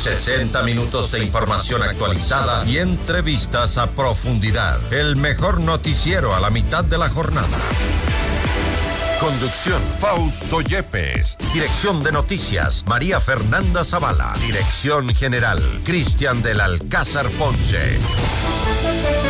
60 minutos de información actualizada y entrevistas a profundidad. El mejor noticiero a la mitad de la jornada. Conducción, Fausto Yepes. Dirección de Noticias, María Fernanda Zavala. Dirección General, Cristian del Alcázar Ponce.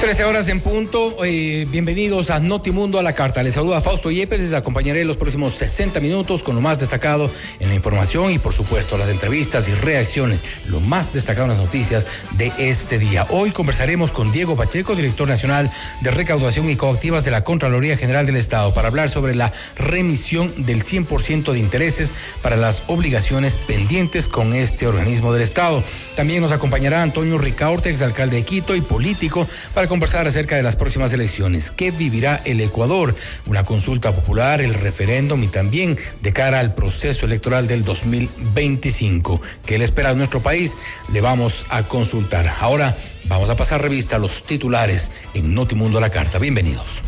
13 horas en punto. Eh, bienvenidos a Notimundo a la Carta. Les saluda Fausto Yepes. Les acompañaré los próximos 60 minutos con lo más destacado en la información y, por supuesto, las entrevistas y reacciones. Lo más destacado en las noticias de este día. Hoy conversaremos con Diego Pacheco, director nacional de recaudación y coactivas de la Contraloría General del Estado, para hablar sobre la remisión del 100% de intereses para las obligaciones pendientes con este organismo del Estado. También nos acompañará Antonio Ricaurte, exalcalde de Quito y político, para conversar acerca de las próximas elecciones. ¿Qué vivirá el Ecuador? Una consulta popular, el referéndum y también de cara al proceso electoral del 2025. ¿Qué le espera a nuestro país? Le vamos a consultar. Ahora vamos a pasar revista a los titulares en Notimundo a la Carta. Bienvenidos.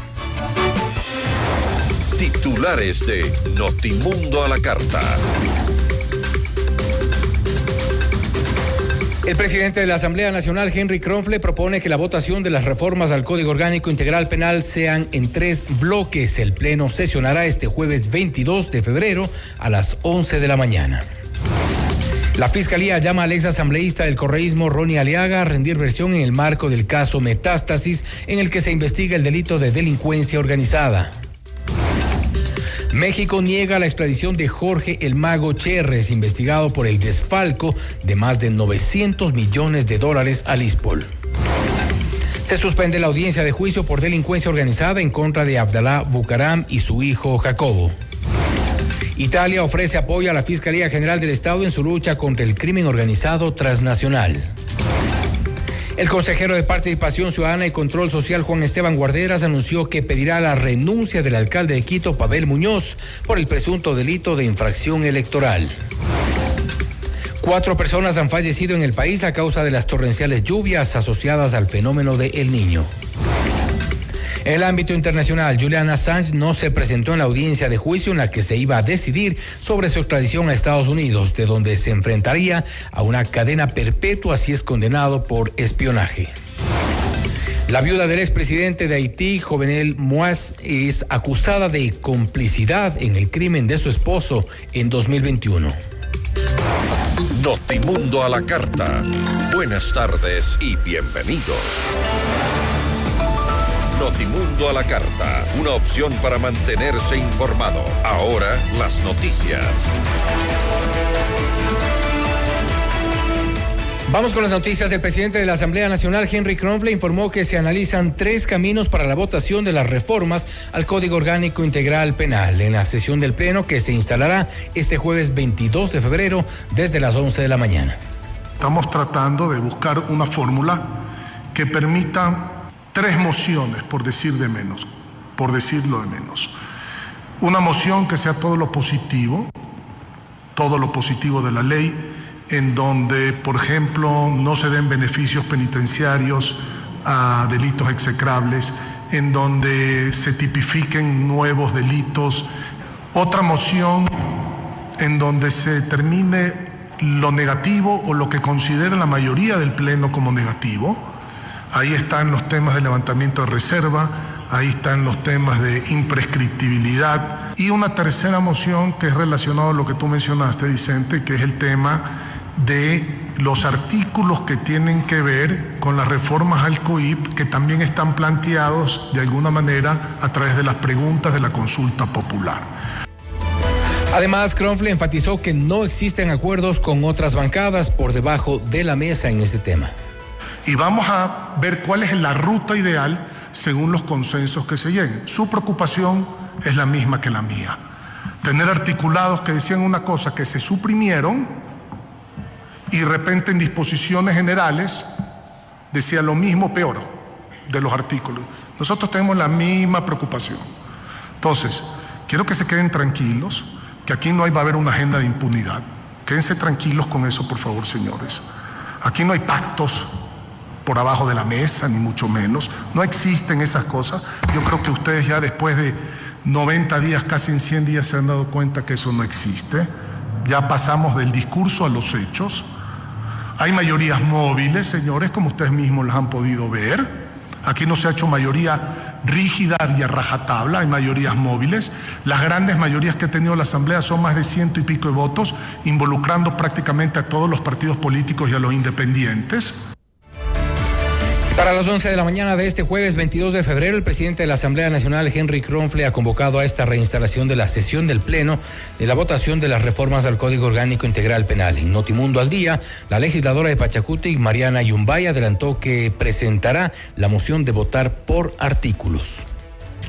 Titulares de Notimundo a la Carta. El presidente de la Asamblea Nacional, Henry Kronfle, propone que la votación de las reformas al Código Orgánico Integral Penal sean en tres bloques. El Pleno sesionará este jueves 22 de febrero a las 11 de la mañana. La Fiscalía llama al ex asambleísta del correísmo Ronnie Aliaga a rendir versión en el marco del caso Metástasis, en el que se investiga el delito de delincuencia organizada. México niega la extradición de Jorge El Mago Cherres, investigado por el desfalco de más de 900 millones de dólares al ISPOL. Se suspende la audiencia de juicio por delincuencia organizada en contra de Abdalá Bucaram y su hijo Jacobo. Italia ofrece apoyo a la Fiscalía General del Estado en su lucha contra el crimen organizado transnacional. El consejero de Participación Ciudadana y Control Social Juan Esteban Guarderas anunció que pedirá la renuncia del alcalde de Quito, Pavel Muñoz, por el presunto delito de infracción electoral. Cuatro personas han fallecido en el país a causa de las torrenciales lluvias asociadas al fenómeno de El Niño. El ámbito internacional, Julian Assange no se presentó en la audiencia de juicio en la que se iba a decidir sobre su extradición a Estados Unidos, de donde se enfrentaría a una cadena perpetua si es condenado por espionaje. La viuda del expresidente de Haití, Jovenel Moaz, es acusada de complicidad en el crimen de su esposo en 2021. Notimundo a la carta. Buenas tardes y bienvenidos. Notimundo a la carta, una opción para mantenerse informado. Ahora las noticias. Vamos con las noticias. El presidente de la Asamblea Nacional, Henry Kronfle, informó que se analizan tres caminos para la votación de las reformas al Código Orgánico Integral Penal en la sesión del Pleno que se instalará este jueves 22 de febrero desde las 11 de la mañana. Estamos tratando de buscar una fórmula que permita tres mociones, por decir de menos, por decirlo de menos. Una moción que sea todo lo positivo, todo lo positivo de la ley, en donde, por ejemplo, no se den beneficios penitenciarios a delitos execrables, en donde se tipifiquen nuevos delitos. Otra moción en donde se termine lo negativo o lo que considera la mayoría del Pleno como negativo Ahí están los temas de levantamiento de reserva, ahí están los temas de imprescriptibilidad y una tercera moción que es relacionada a lo que tú mencionaste, Vicente, que es el tema de los artículos que tienen que ver con las reformas al COIP, que también están planteados de alguna manera a través de las preguntas de la consulta popular. Además, Cronfle enfatizó que no existen acuerdos con otras bancadas por debajo de la mesa en este tema. Y vamos a ver cuál es la ruta ideal según los consensos que se lleguen. Su preocupación es la misma que la mía. Tener articulados que decían una cosa que se suprimieron y de repente en disposiciones generales decía lo mismo peor de los artículos. Nosotros tenemos la misma preocupación. Entonces, quiero que se queden tranquilos, que aquí no va a haber una agenda de impunidad. Quédense tranquilos con eso, por favor, señores. Aquí no hay pactos por abajo de la mesa, ni mucho menos. No existen esas cosas. Yo creo que ustedes ya después de 90 días, casi en 100 días, se han dado cuenta que eso no existe. Ya pasamos del discurso a los hechos. Hay mayorías móviles, señores, como ustedes mismos las han podido ver. Aquí no se ha hecho mayoría rígida y a rajatabla, hay mayorías móviles. Las grandes mayorías que ha tenido la Asamblea son más de ciento y pico de votos, involucrando prácticamente a todos los partidos políticos y a los independientes. Para las 11 de la mañana de este jueves 22 de febrero, el presidente de la Asamblea Nacional, Henry Kronfle, ha convocado a esta reinstalación de la sesión del Pleno de la votación de las reformas al Código Orgánico Integral Penal. En Notimundo al Día, la legisladora de Pachacuti, Mariana Yumbay, adelantó que presentará la moción de votar por artículos.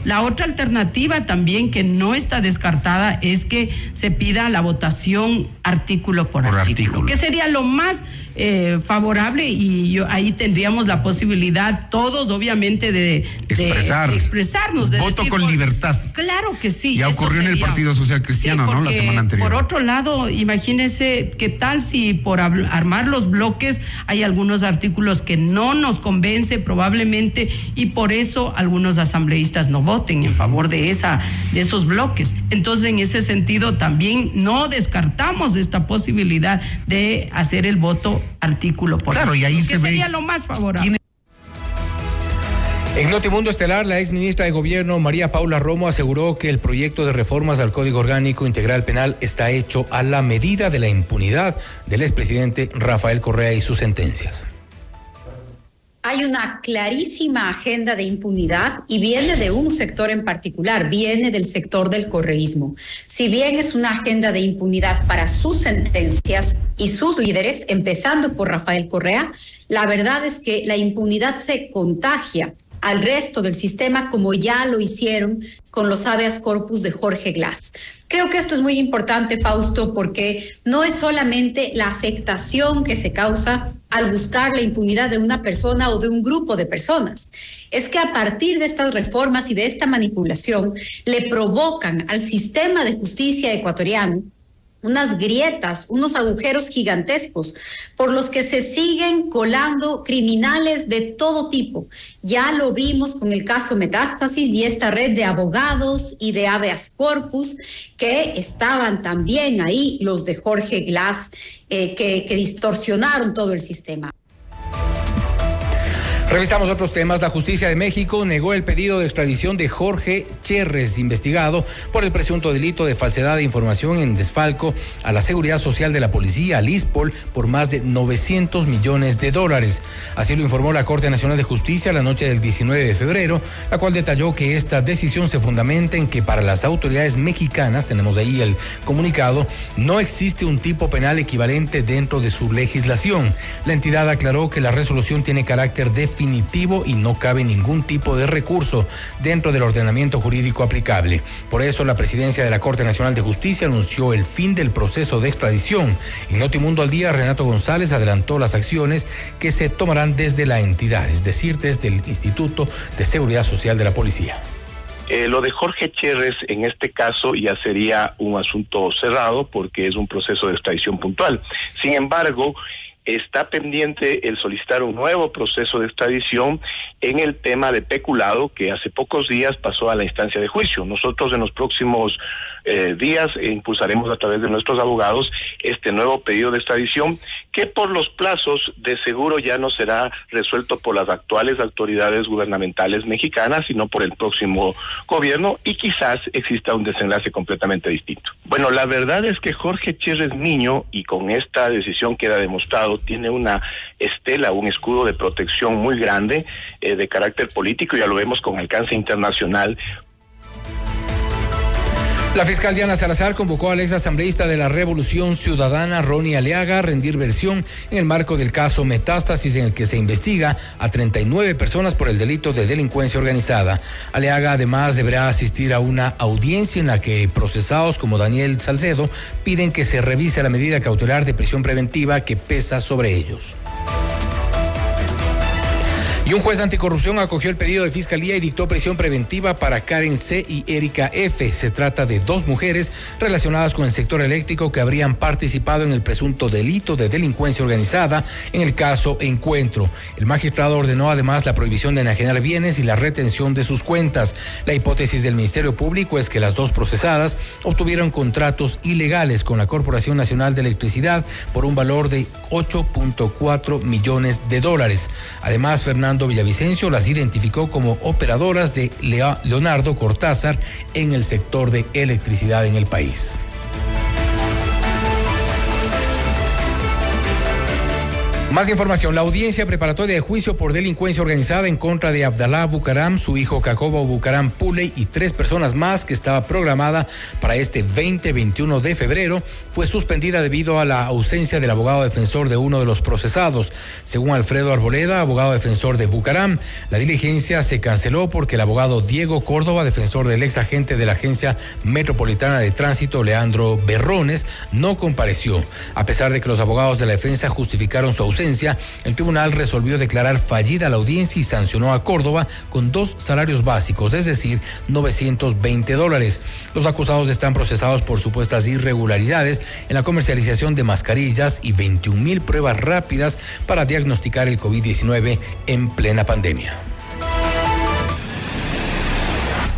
La otra alternativa también que no está descartada es que se pida la votación artículo por, artículo, que sería lo más eh, favorable y yo, ahí tendríamos la posibilidad todos obviamente de, Expresar. expresarnos. De Voto con libertad. Claro que sí. Ya ocurrió en el Partido Social Cristiano, ¿no? La semana anterior. Por otro lado, imagínense qué tal si por armar los bloques hay algunos artículos que no nos convence probablemente y por eso algunos asambleístas no voten en favor de, esa, de esos bloques. Entonces, en ese sentido, también no descartamos esta posibilidad de hacer el voto artículo por Claro, y ahí que se ve sería lo más favorable. En Notimundo Estelar, la ex ministra de Gobierno María Paula Romo aseguró que el proyecto de reformas al Código Orgánico Integral Penal está hecho a la medida de la impunidad del expresidente Rafael Correa y sus sentencias. Hay una clarísima agenda de impunidad y viene de un sector en particular, viene del sector del correísmo. Si bien es una agenda de impunidad para sus sentencias y sus líderes, empezando por Rafael Correa, la verdad es que la impunidad se contagia al resto del sistema como ya lo hicieron con los habeas corpus de Jorge Glass. Creo que esto es muy importante, Fausto, porque no es solamente la afectación que se causa al buscar la impunidad de una persona o de un grupo de personas. Es que a partir de estas reformas y de esta manipulación le provocan al sistema de justicia ecuatoriano unas grietas, unos agujeros gigantescos por los que se siguen colando criminales de todo tipo. Ya lo vimos con el caso Metástasis y esta red de abogados y de habeas corpus que estaban también ahí, los de Jorge Glass, eh, que, que distorsionaron todo el sistema. Revisamos otros temas. La justicia de México negó el pedido de extradición de Jorge Cherres, investigado por el presunto delito de falsedad de información en desfalco a la seguridad social de la policía, al ISPOL, por más de 900 millones de dólares. Así lo informó la Corte Nacional de Justicia la noche del 19 de febrero, la cual detalló que esta decisión se fundamenta en que para las autoridades mexicanas, tenemos ahí el comunicado, no existe un tipo penal equivalente dentro de su legislación. La entidad aclaró que la resolución tiene carácter definitivo y no cabe ningún tipo de recurso dentro del ordenamiento jurídico aplicable. Por eso la presidencia de la Corte Nacional de Justicia anunció el fin del proceso de extradición. En Notimundo al día, Renato González adelantó las acciones que se tomarán desde la entidad, es decir, desde el Instituto de Seguridad Social de la Policía. Eh, lo de Jorge Cherres en este caso ya sería un asunto cerrado porque es un proceso de extradición puntual. Sin embargo, está pendiente el solicitar un nuevo proceso de extradición en el tema de peculado que hace pocos días pasó a la instancia de juicio. Nosotros en los próximos eh, días impulsaremos a través de nuestros abogados este nuevo pedido de extradición que por los plazos de seguro ya no será resuelto por las actuales autoridades gubernamentales mexicanas, sino por el próximo gobierno y quizás exista un desenlace completamente distinto. Bueno, la verdad es que Jorge Chérez Niño, y con esta decisión queda demostrado tiene una estela, un escudo de protección muy grande eh, de carácter político, ya lo vemos con alcance internacional, la fiscal Diana Salazar convocó al ex asambleísta de la Revolución Ciudadana, Ronnie Aleaga, a rendir versión en el marco del caso Metástasis en el que se investiga a 39 personas por el delito de delincuencia organizada. Aleaga además deberá asistir a una audiencia en la que procesados como Daniel Salcedo piden que se revise la medida cautelar de prisión preventiva que pesa sobre ellos. Y un juez anticorrupción acogió el pedido de fiscalía y dictó prisión preventiva para Karen C. y Erika F. Se trata de dos mujeres relacionadas con el sector eléctrico que habrían participado en el presunto delito de delincuencia organizada en el caso Encuentro. El magistrado ordenó además la prohibición de enajenar bienes y la retención de sus cuentas. La hipótesis del Ministerio Público es que las dos procesadas obtuvieron contratos ilegales con la Corporación Nacional de Electricidad por un valor de 8.4 millones de dólares. Además, Fernando Villavicencio las identificó como operadoras de Leonardo Cortázar en el sector de electricidad en el país. Más información. La audiencia preparatoria de juicio por delincuencia organizada en contra de Abdalá Bucaram, su hijo Jacobo Bucaram Puley y tres personas más que estaba programada para este 20-21 de febrero fue suspendida debido a la ausencia del abogado defensor de uno de los procesados. Según Alfredo Arboleda, abogado defensor de Bucaram, la diligencia se canceló porque el abogado Diego Córdoba, defensor del ex agente de la Agencia Metropolitana de Tránsito, Leandro Berrones, no compareció. A pesar de que los abogados de la defensa justificaron su ausencia, el tribunal resolvió declarar fallida la audiencia y sancionó a Córdoba con dos salarios básicos, es decir, 920 dólares. Los acusados están procesados por supuestas irregularidades en la comercialización de mascarillas y 21 mil pruebas rápidas para diagnosticar el COVID-19 en plena pandemia.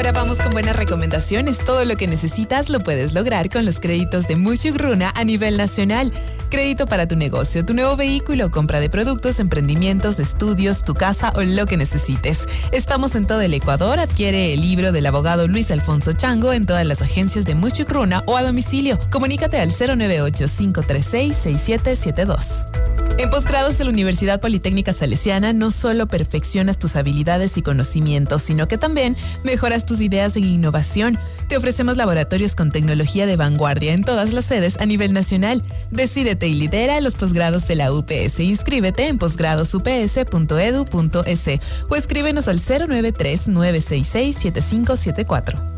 Ahora vamos con buenas recomendaciones. Todo lo que necesitas lo puedes lograr con los créditos de Muchugruna a nivel nacional. Crédito para tu negocio, tu nuevo vehículo, compra de productos, emprendimientos, estudios, tu casa o lo que necesites. Estamos en todo el Ecuador. Adquiere el libro del abogado Luis Alfonso Chango en todas las agencias de Muchugruna o a domicilio. Comunícate al 098 536 6772. En posgrados de la Universidad Politécnica Salesiana no solo perfeccionas tus habilidades y conocimientos, sino que también mejoras tus ideas en innovación. Te ofrecemos laboratorios con tecnología de vanguardia en todas las sedes a nivel nacional. Decídete y lidera los posgrados de la UPS. Inscríbete en posgradosups.edu.es o escríbenos al 093 966 7574.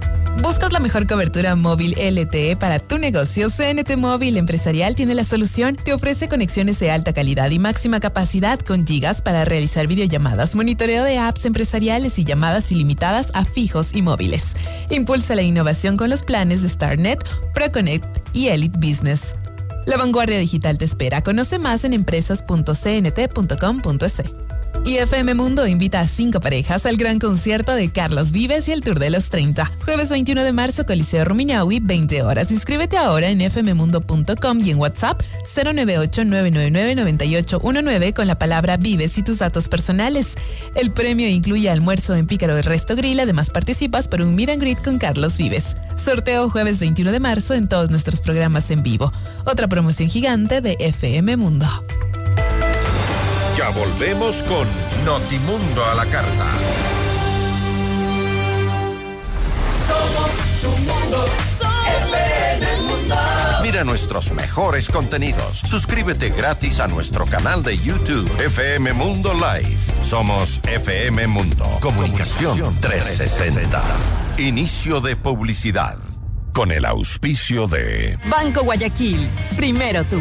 ¿Buscas la mejor cobertura móvil LTE para tu negocio? CNT Móvil Empresarial tiene la solución. Te ofrece conexiones de alta calidad y máxima capacidad con gigas para realizar videollamadas, monitoreo de apps empresariales y llamadas ilimitadas a fijos y móviles. Impulsa la innovación con los planes de StarNet, ProConnect y Elite Business. La vanguardia digital te espera. Conoce más en empresas.cnt.com.es. Y FM Mundo invita a cinco parejas al gran concierto de Carlos Vives y el Tour de los 30. Jueves 21 de marzo, Coliseo Rumiñahui, 20 horas. Inscríbete ahora en fmmundo.com y en WhatsApp 098-999-9819 con la palabra Vives y tus datos personales. El premio incluye almuerzo en Pícaro del Resto Grill. Además, participas por un meet and greet con Carlos Vives. Sorteo jueves 21 de marzo en todos nuestros programas en vivo. Otra promoción gigante de FM Mundo. Ya volvemos con Notimundo a la carta. Somos tu mundo, mundo. Mira nuestros mejores contenidos. Suscríbete gratis a nuestro canal de YouTube FM Mundo Live. Somos FM Mundo. Comunicación 360. Inicio de publicidad. Con el auspicio de Banco Guayaquil. Primero tú.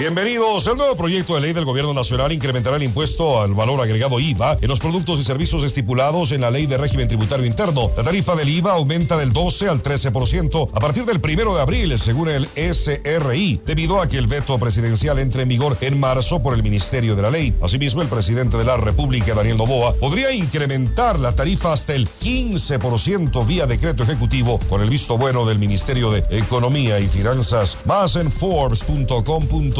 Bienvenidos. El nuevo proyecto de ley del Gobierno Nacional incrementará el impuesto al valor agregado IVA en los productos y servicios estipulados en la Ley de Régimen Tributario Interno. La tarifa del IVA aumenta del 12 al 13% a partir del primero de abril, según el SRI, debido a que el veto presidencial entre en vigor en marzo por el Ministerio de la Ley. Asimismo, el presidente de la República, Daniel Novoa, podría incrementar la tarifa hasta el 15% vía decreto ejecutivo con el visto bueno del Ministerio de Economía y Finanzas. Más en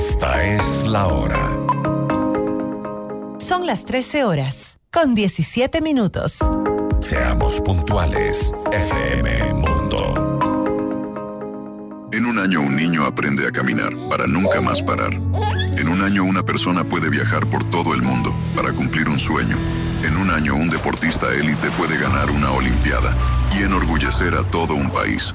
Esta es la hora. Son las 13 horas, con 17 minutos. Seamos puntuales, FM Mundo. En un año un niño aprende a caminar para nunca más parar. En un año una persona puede viajar por todo el mundo para cumplir un sueño. En un año un deportista élite puede ganar una Olimpiada y enorgullecer a todo un país.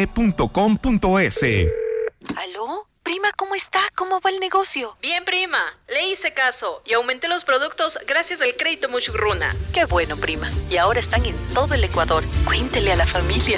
t.com.es. ¿Aló? Prima, ¿cómo está? ¿Cómo va el negocio? Bien, prima. Le hice caso y aumenté los productos gracias al crédito Muchugruna. Qué bueno, prima. Y ahora están en todo el Ecuador. Cuéntele a la familia.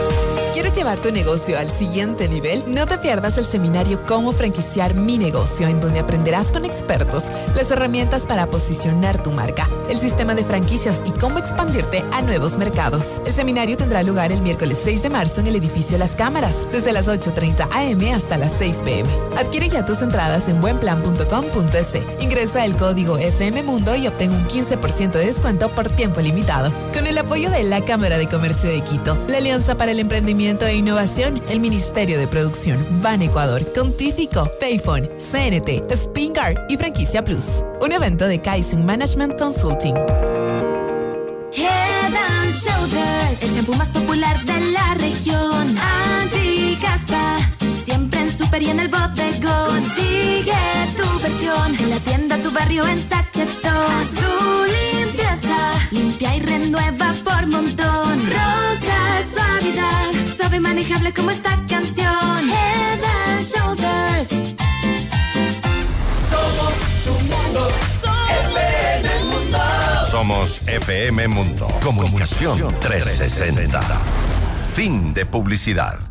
¿Quieres llevar tu negocio al siguiente nivel? No te pierdas el seminario Cómo franquiciar mi negocio, en donde aprenderás con expertos las herramientas para posicionar tu marca, el sistema de franquicias y cómo expandirte a nuevos mercados. El seminario tendrá lugar el miércoles 6 de marzo en el edificio Las Cámaras, desde las 8.30 am hasta las 6 pm. Adquiere ya tus entradas en buenplan.com.es. Ingresa el código FM Mundo y obtén un 15% de descuento por tiempo limitado. Con el apoyo de la Cámara de Comercio de Quito, la Alianza para el Emprendimiento e Innovación, el Ministerio de Producción, Ban Ecuador, Contífico, Payphone, CNT, Spingar y Franquicia Plus. Un evento de Kaizen Management Consulting. Head and Shoulders, el shampoo más popular de la región. Anti-caspa, siempre en super y en el bodegón. Consigue tu versión en la tienda, tu barrio, en sachetón. Azul limpieza, limpia y renueva por montón. Rosa suavidad, suave y manejable como esta canción. Head and Shoulders. Somos tu mundo. FM Mundo. Somos FM Mundo. Comunicación 360. Fin de publicidad.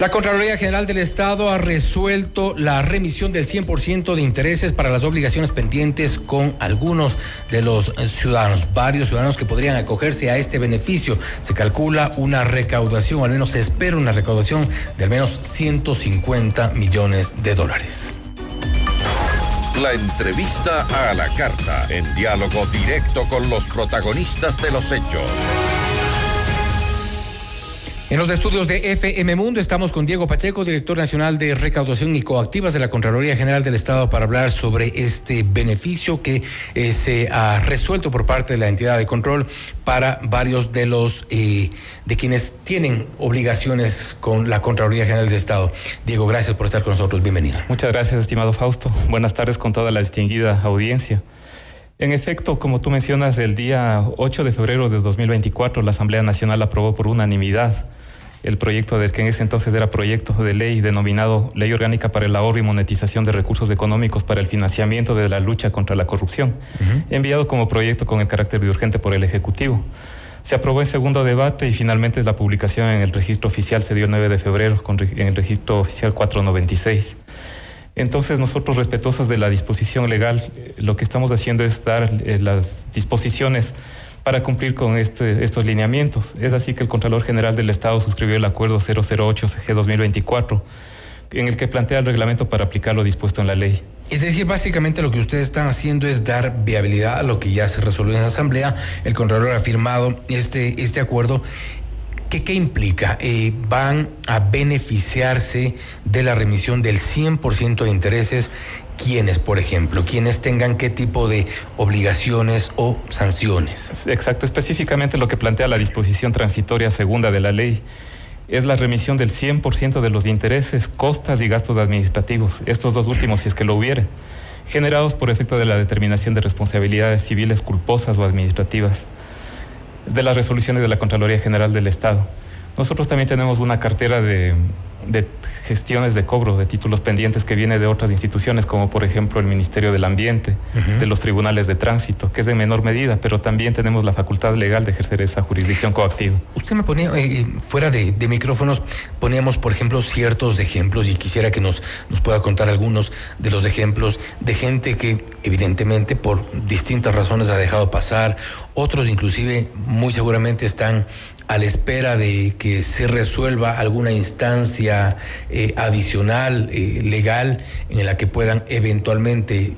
La Contraloría General del Estado ha resuelto la remisión del 100% de intereses para las obligaciones pendientes con algunos de los ciudadanos, varios ciudadanos que podrían acogerse a este beneficio. Se calcula una recaudación, al menos se espera una recaudación de al menos 150 millones de dólares. La entrevista a la carta, en diálogo directo con los protagonistas de los hechos. En los estudios de FM Mundo estamos con Diego Pacheco, director nacional de recaudación y coactivas de la Contraloría General del Estado, para hablar sobre este beneficio que eh, se ha resuelto por parte de la entidad de control para varios de los eh, de quienes tienen obligaciones con la Contraloría General del Estado. Diego, gracias por estar con nosotros. Bienvenido. Muchas gracias, estimado Fausto. Buenas tardes con toda la distinguida audiencia. En efecto, como tú mencionas, el día 8 de febrero de 2024 la Asamblea Nacional aprobó por unanimidad el proyecto del que en ese entonces era proyecto de ley denominado Ley Orgánica para el Ahorro y Monetización de Recursos Económicos para el Financiamiento de la Lucha contra la Corrupción, enviado como proyecto con el carácter de urgente por el Ejecutivo. Se aprobó en segundo debate y finalmente la publicación en el registro oficial se dio el 9 de febrero en el registro oficial 496. Entonces nosotros respetuosos de la disposición legal, eh, lo que estamos haciendo es dar eh, las disposiciones para cumplir con este, estos lineamientos. Es así que el Contralor General del Estado suscribió el acuerdo 008 CG 2024 en el que plantea el reglamento para aplicar lo dispuesto en la ley. Es decir, básicamente lo que ustedes están haciendo es dar viabilidad a lo que ya se resolvió en la Asamblea. El Contralor ha firmado este, este acuerdo. ¿Qué, qué implica? Eh, van a beneficiarse de la remisión del 100% de intereses quiénes, por ejemplo, quienes tengan qué tipo de obligaciones o sanciones. Exacto, específicamente lo que plantea la disposición transitoria segunda de la ley es la remisión del 100% de los intereses, costas y gastos administrativos, estos dos últimos si es que lo hubiere, generados por efecto de la determinación de responsabilidades civiles culposas o administrativas de las resoluciones de la Contraloría General del Estado. Nosotros también tenemos una cartera de de gestiones de cobro de títulos pendientes que viene de otras instituciones, como por ejemplo el Ministerio del Ambiente, de los tribunales de tránsito, que es de menor medida, pero también tenemos la facultad legal de ejercer esa jurisdicción coactiva. Usted me ponía, eh, fuera de, micrófonos, poníamos, por ejemplo, ciertos ejemplos y quisiera que nos, nos pueda contar algunos de los ejemplos de gente que evidentemente por distintas razones ha dejado pasar, otros inclusive muy seguramente están a la espera de que se resuelva alguna instancia eh, adicional, eh, legal, en la que puedan eventualmente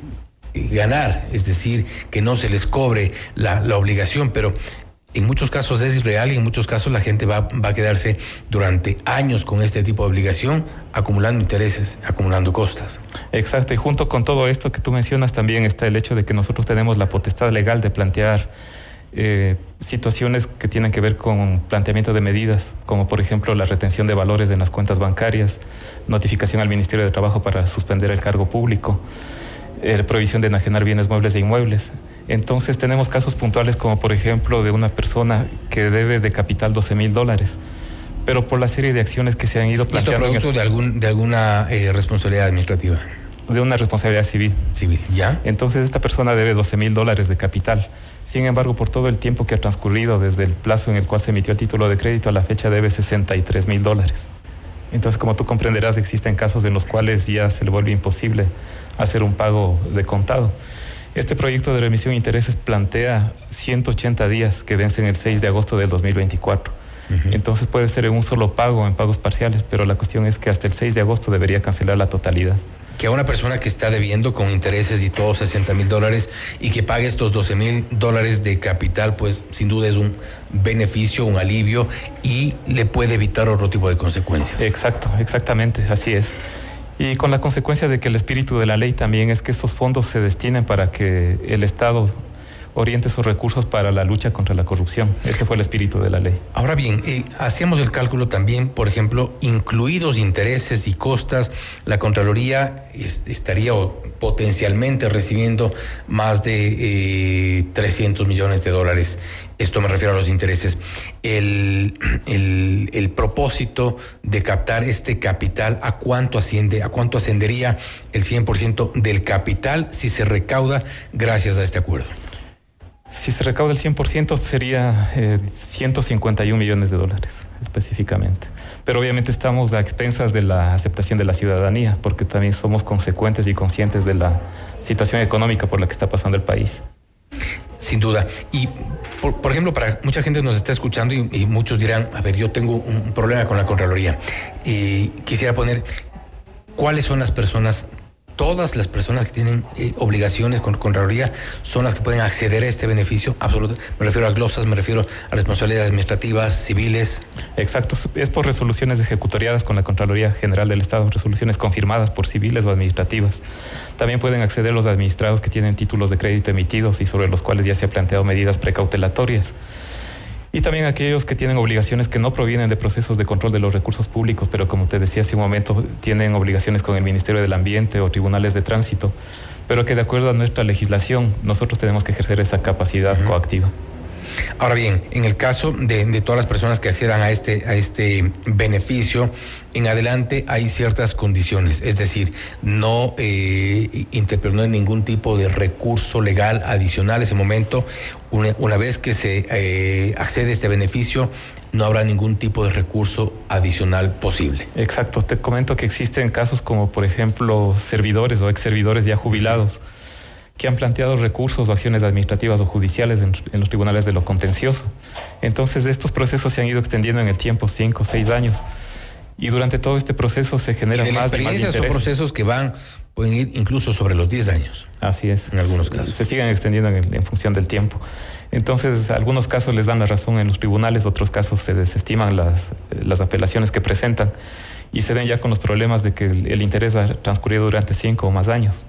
eh, ganar, es decir, que no se les cobre la, obligación, pero en muchos casos es real y en muchos casos la gente va, va, a quedarse durante años con este tipo de obligación, acumulando intereses, acumulando costas. Exacto, y junto con todo esto que tú mencionas también está el hecho de que nosotros tenemos la potestad legal de plantear eh, situaciones que tienen que ver con planteamiento de medidas, como por ejemplo la retención de valores en las cuentas bancarias, notificación al Ministerio de Trabajo para suspender el cargo público, eh, prohibición de enajenar bienes muebles e inmuebles. Entonces tenemos casos puntuales como por ejemplo de una persona que debe de capital 12 mil dólares pero por la serie de acciones que se han ido planteando. ¿Esto producto de, algún, de alguna eh, responsabilidad administrativa? De una responsabilidad civil. Civil, ¿ya? Entonces esta persona debe 12 mil dólares de capital. Sin embargo, por todo el tiempo que ha transcurrido desde el plazo en el cual se emitió el título de crédito a la fecha debe 63 mil dólares. Entonces, como tú comprenderás, existen casos en los cuales ya se le vuelve imposible hacer un pago de contado. Este proyecto de remisión de intereses plantea 180 días que vencen el 6 de agosto del 2024. Entonces puede ser en un solo pago, en pagos parciales, pero la cuestión es que hasta el 6 de agosto debería cancelar la totalidad que a una persona que está debiendo con intereses y todo 60 mil dólares y que pague estos 12 mil dólares de capital, pues sin duda es un beneficio, un alivio y le puede evitar otro tipo de consecuencias. Exacto, exactamente, así es. Y con la consecuencia de que el espíritu de la ley también es que estos fondos se destinen para que el Estado oriente sus recursos para la lucha contra la corrupción. Ese fue el espíritu de la ley. Ahora bien, eh, hacíamos el cálculo también, por ejemplo, incluidos intereses y costas, la Contraloría estaría potencialmente recibiendo más de 300 eh, millones de dólares. Esto me refiero a los intereses. El, el, propósito de captar este capital, ¿a cuánto asciende? ¿A cuánto ascendería el 100% del capital si se recauda gracias a este acuerdo? Si se recauda el 100% sería 151 eh, millones de dólares específicamente. Pero obviamente estamos a expensas de la aceptación de la ciudadanía, porque también somos consecuentes y conscientes de la situación económica por la que está pasando el país. Sin duda. Y, por, ejemplo, para mucha gente nos está escuchando y, muchos dirán, a ver, yo tengo un problema con la Contraloría. Y quisiera poner, ¿cuáles son las personas todas las personas que tienen eh, obligaciones con Contraloría son las que pueden acceder a este beneficio? Absoluto. Me refiero a glosas, me refiero a responsabilidades administrativas, civiles. Exacto. Es por resoluciones ejecutoriadas con la Contraloría General del Estado, resoluciones confirmadas por civiles o administrativas. También pueden acceder los administrados que tienen títulos de crédito emitidos y sobre los cuales ya se han planteado medidas precautelatorias y también aquellos que tienen obligaciones que no provienen de procesos de control de los recursos públicos, pero como te decía hace un momento, tienen obligaciones con el Ministerio del Ambiente o tribunales de tránsito, pero que de acuerdo a nuestra legislación nosotros tenemos que ejercer esa capacidad coactiva. Ahora bien, en el caso de, todas las personas que accedan a este, a este beneficio, en adelante hay ciertas condiciones, es decir, no eh, interponer ningún tipo de recurso legal adicional en ese momento. Una, vez que se eh, accede a este beneficio, no habrá ningún tipo de recurso adicional posible. Exacto, te comento que existen casos como, por ejemplo, servidores o ex servidores ya jubilados que han planteado recursos o acciones administrativas o judiciales en, los tribunales de lo contencioso. Entonces, estos procesos se han ido extendiendo en el tiempo, cinco, seis años. Y durante todo este proceso se generan y más experiencias son procesos que van, pueden ir incluso sobre los 10 años. Así es. En algunos casos. Se siguen extendiendo en, función del tiempo. Entonces, algunos casos les dan la razón en los tribunales, otros casos se desestiman las, las apelaciones que presentan y se ven ya con los problemas de que el interés ha transcurrido durante cinco o más años.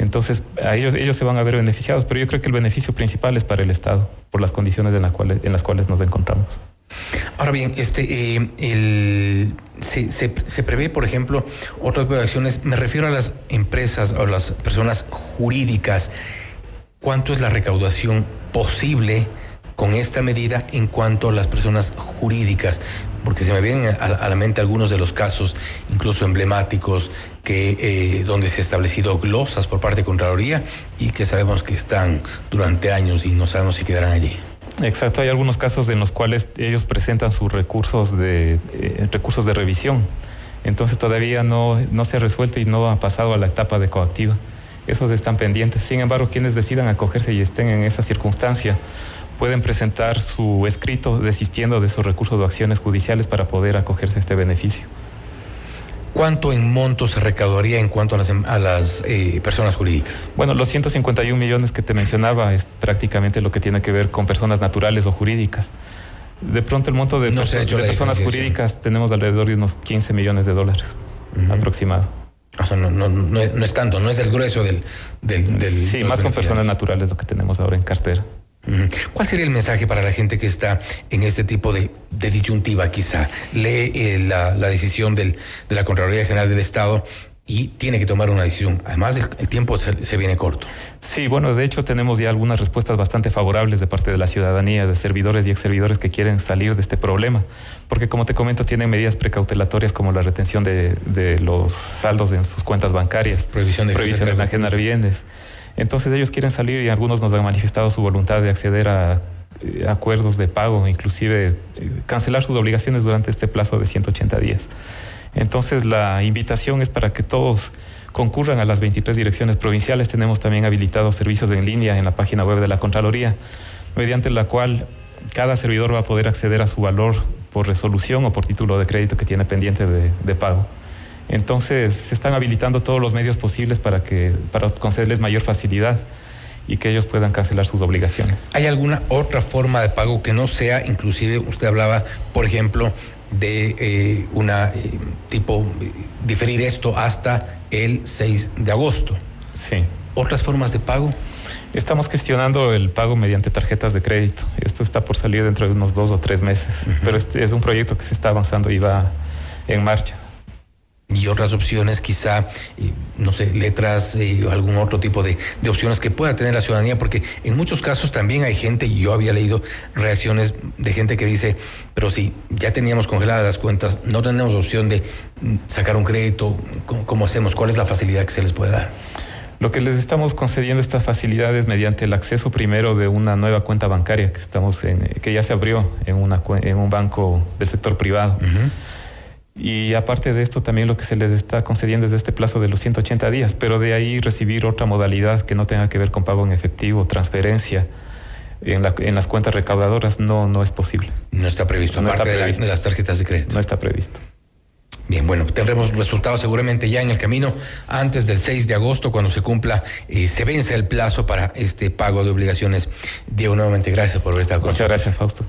Entonces, a ellos, ellos se van a ver beneficiados, pero yo creo que el beneficio principal es para el Estado, por las condiciones en, las cuales, en las cuales nos encontramos. Ahora bien, este, eh, se, prevé, por ejemplo, otras acciones, me refiero a las empresas o las personas jurídicas, ¿cuánto es la recaudación posible con esta medida en cuanto a las personas jurídicas? porque se me vienen a, la mente algunos de los casos, incluso emblemáticos, que eh, donde se ha establecido glosas por parte de Contraloría y que sabemos que están durante años y no sabemos si quedarán allí. Exacto, hay algunos casos en los cuales ellos presentan sus recursos de eh, recursos de revisión. Entonces todavía no, no se ha resuelto y no ha pasado a la etapa de coactiva. Esos están pendientes. Sin embargo, quienes decidan acogerse y estén en esa circunstancia, pueden presentar su escrito desistiendo de sus recursos o acciones judiciales para poder acogerse a este beneficio. ¿Cuánto en monto se recaudaría en cuanto a las, a las eh, personas jurídicas? Bueno, los 151 millones que te mencionaba es prácticamente lo que tiene que ver con personas naturales o jurídicas. De pronto el monto de, personas jurídicas tenemos alrededor de unos 15 millones de dólares aproximado. O sea, no, no, no, es tanto, no es el grueso del... del, del sí, más con personas naturales lo que tenemos ahora en cartera. ¿Cuál sería el mensaje para la gente que está en este tipo de, disyuntiva quizá? Lee eh, la, decisión de la Contraloría General del Estado y tiene que tomar una decisión. Además, el, tiempo se, viene corto. Sí, bueno, de hecho tenemos ya algunas respuestas bastante favorables de parte de la ciudadanía, de servidores y ex servidores que quieren salir de este problema, porque como te comento, tienen medidas precautelatorias como la retención de, los saldos en sus cuentas bancarias, prohibición de, prohibición de bienes. Entonces ellos quieren salir y algunos nos han manifestado su voluntad de acceder a eh, acuerdos de pago, inclusive eh, cancelar sus obligaciones durante este plazo de 180 días. Entonces la invitación es para que todos concurran a las 23 direcciones provinciales. Tenemos también habilitados servicios en línea en la página web de la Contraloría, mediante la cual cada servidor va a poder acceder a su valor por resolución o por título de crédito que tiene pendiente de pago. Entonces se están habilitando todos los medios posibles para que para concederles mayor facilidad y que ellos puedan cancelar sus obligaciones. ¿Hay alguna otra forma de pago que no sea, inclusive usted hablaba, por ejemplo, de eh, una eh, tipo diferir esto hasta el 6 de agosto? Sí. ¿Otras formas de pago? Estamos gestionando el pago mediante tarjetas de crédito. Esto está por salir dentro de unos dos o tres meses, pero este es un proyecto que se está avanzando y va en marcha y otras opciones, quizá, no sé, letras eh, o algún otro tipo de, opciones que pueda tener la ciudadanía, porque en muchos casos también hay gente, y yo había leído reacciones de gente que dice, pero si ya teníamos congeladas las cuentas, no tenemos opción de mm, sacar un crédito, ¿cómo, hacemos? ¿Cuál es la facilidad que se les puede dar? Lo que les estamos concediendo estas facilidades mediante el acceso primero de una nueva cuenta bancaria que estamos en, que ya se abrió en, una, en un banco del sector privado. Y aparte de esto, también lo que se les está concediendo es este plazo de los 180 días, pero de ahí recibir otra modalidad que no tenga que ver con pago en efectivo, transferencia. En, las cuentas recaudadoras no, no es posible. No está previsto, aparte de, las tarjetas de crédito. No está previsto. Bien, bueno, tendremos resultados seguramente ya en el camino antes del 6 de agosto, cuando se cumpla, eh, se vence el plazo para este pago de obligaciones. Diego, nuevamente gracias por haber estado con Muchas gracias, Fausto.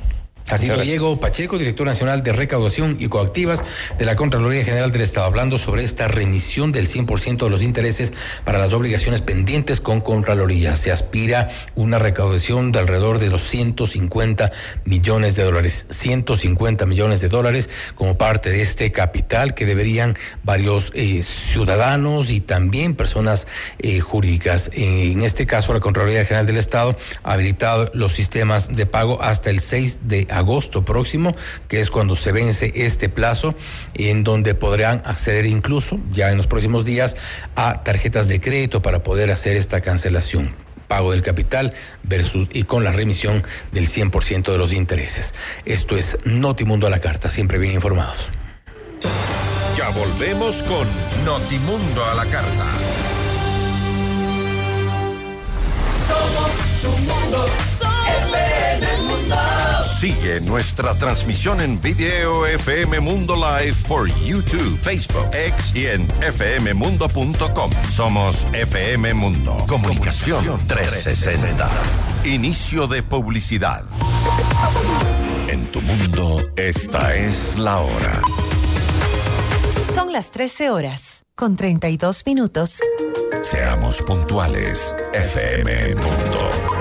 Así Diego Pacheco, director nacional de recaudación y coactivas de la Contraloría General del Estado, hablando sobre esta remisión del 100% de los intereses para las obligaciones pendientes con Contraloría. Se aspira una recaudación de alrededor de los 150 millones de dólares. 150 millones de dólares como parte de este capital que deberían varios eh, ciudadanos y también personas eh, jurídicas. En este caso, la Contraloría General del Estado ha habilitado los sistemas de pago hasta el 6 de agosto próximo, que es cuando se vence este plazo, en donde podrán acceder incluso ya en los próximos días a tarjetas de crédito para poder hacer esta cancelación pago del capital versus y con la remisión del 100% de los intereses. Esto es Notimundo a la carta, siempre bien informados. Ya volvemos con Notimundo a la carta. Somos tu Mundo. Sigue nuestra transmisión en video FM Mundo Live por YouTube, Facebook, X y en fmmundo.com. Somos FM Mundo. Comunicación 360. Inicio de publicidad. En tu mundo, esta es la hora. Son las 13 horas, con 32 minutos. Seamos puntuales, FM Mundo.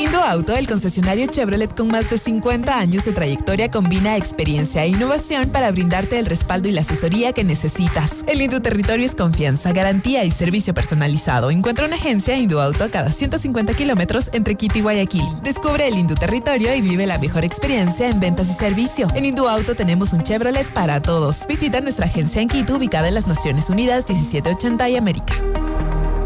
Indoauto, el concesionario Chevrolet con más de 50 años de trayectoria, combina experiencia e innovación para brindarte el respaldo y la asesoría que necesitas. El Indo Territorio es confianza, garantía y servicio personalizado. Encuentra una agencia Indoauto a cada 150 kilómetros entre Quito y Guayaquil. Descubre el Indo Territorio y vive la mejor experiencia en ventas y servicio. En Indoauto tenemos un Chevrolet para todos. Visita nuestra agencia en Quito, ubicada en las Naciones Unidas 1780 y América.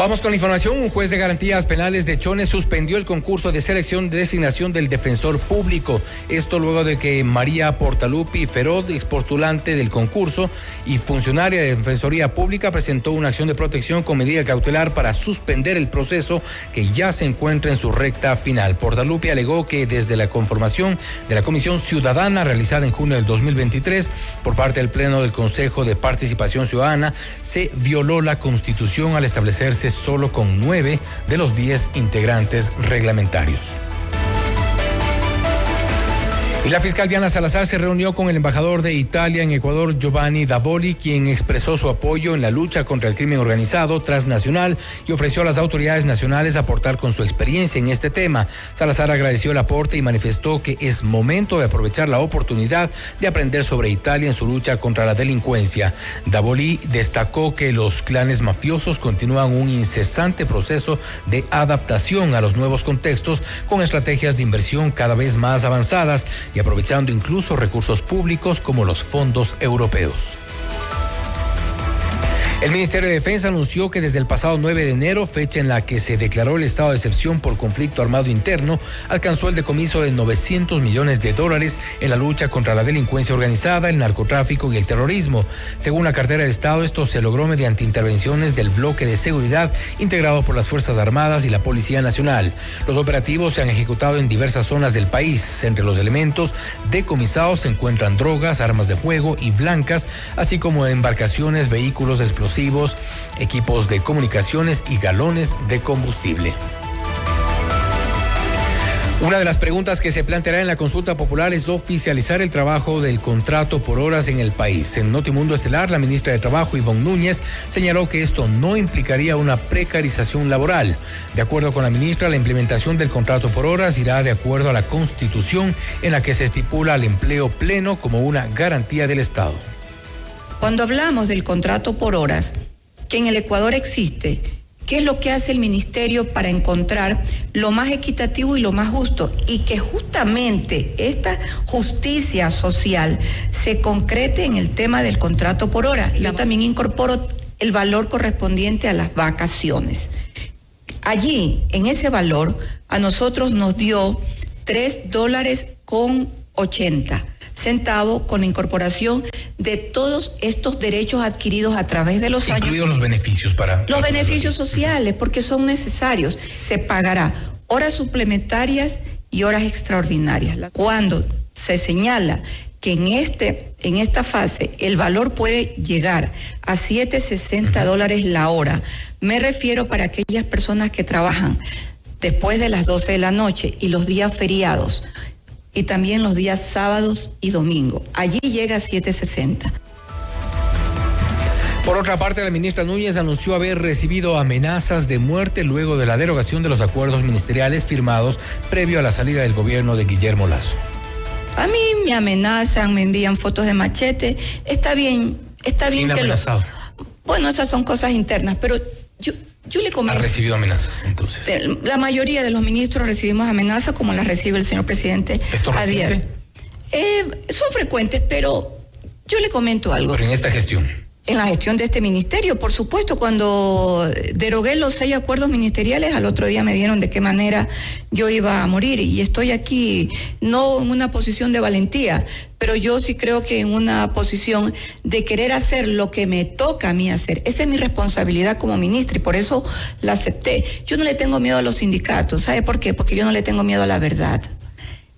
Vamos con la información. Un juez de garantías penales de Chones suspendió el concurso de selección de designación del defensor público. Esto luego de que María Portalupi Ferod, expostulante del concurso y funcionaria de Defensoría Pública, presentó una acción de protección con medida cautelar para suspender el proceso que ya se encuentra en su recta final. Portalupi alegó que desde la conformación de la Comisión Ciudadana realizada en junio del 2023 por parte del Pleno del Consejo de Participación Ciudadana se violó la Constitución al establecerse solo con nueve de los diez integrantes reglamentarios. Y la fiscal Diana Salazar se reunió con el embajador de Italia en Ecuador, Giovanni Davoli, quien expresó su apoyo en la lucha contra el crimen organizado transnacional y ofreció a las autoridades nacionales aportar con su experiencia en este tema. Salazar agradeció el aporte y manifestó que es momento de aprovechar la oportunidad de aprender sobre Italia en su lucha contra la delincuencia. Davoli destacó que los clanes mafiosos continúan un incesante proceso de adaptación a los nuevos contextos con estrategias de inversión cada vez más avanzadas y aprovechando incluso recursos públicos como los fondos europeos. El Ministerio de Defensa anunció que desde el pasado 9 de enero, fecha en la que se declaró el estado de excepción por conflicto armado interno, alcanzó el decomiso de 900 millones de dólares en la lucha contra la delincuencia organizada, el narcotráfico y el terrorismo. Según la cartera de Estado, esto se logró mediante intervenciones del bloque de seguridad integrado por las Fuerzas Armadas y la Policía Nacional. Los operativos se han ejecutado en diversas zonas del país. Entre los elementos decomisados se encuentran drogas, armas de fuego y blancas, así como embarcaciones, vehículos explosivos equipos de comunicaciones y galones de combustible. Una de las preguntas que se planteará en la consulta popular es oficializar el trabajo del contrato por horas en el país. En Notimundo Estelar, la ministra de Trabajo, Ivonne Núñez, señaló que esto no implicaría una precarización laboral. De acuerdo con la ministra, la implementación del contrato por horas irá de acuerdo a la Constitución en la que se estipula el empleo pleno como una garantía del Estado. Cuando hablamos del contrato por horas, que en el Ecuador existe, ¿qué es lo que hace el ministerio para encontrar lo más equitativo y lo más justo? Y que justamente esta justicia social se concrete en el tema del contrato por hora. Yo también incorporo el valor correspondiente a las vacaciones. Allí, en ese valor, a nosotros nos dio tres dólares con 80 centavos con la incorporación de todos estos derechos adquiridos a través de los años. Incluidos los beneficios para. Los beneficios sociales, porque son necesarios. Se pagará horas suplementarias y horas extraordinarias. Cuando se señala que en, este, en esta fase el valor puede llegar a 7,60 dólares la hora, me refiero para aquellas personas que trabajan después de las 12 de la noche y los días feriados y también los días sábados y domingo. Allí llega a 760. Por otra parte, la ministra Núñez anunció haber recibido amenazas de muerte luego de la derogación de los acuerdos ministeriales firmados previo a la salida del gobierno de Guillermo Lazo. A mí me amenazan, me envían fotos de machete. Está bien, está bien que lo. Bueno, esas son cosas internas, pero yo, yo le ¿Ha recibido amenazas entonces? La mayoría de los ministros recibimos amenazas como las recibe el señor presidente ¿Esto. Eh, son frecuentes, pero yo le comento algo. Pero en esta gestión en la gestión de este ministerio. Por supuesto, cuando derogué los seis acuerdos ministeriales, al otro día me dieron de qué manera yo iba a morir. Y estoy aquí no en una posición de valentía, pero yo sí creo que en una posición de querer hacer lo que me toca a mí hacer. Esa es mi responsabilidad como ministra y por eso la acepté. Yo no le tengo miedo a los sindicatos. ¿Sabe por qué? Porque yo no le tengo miedo a la verdad.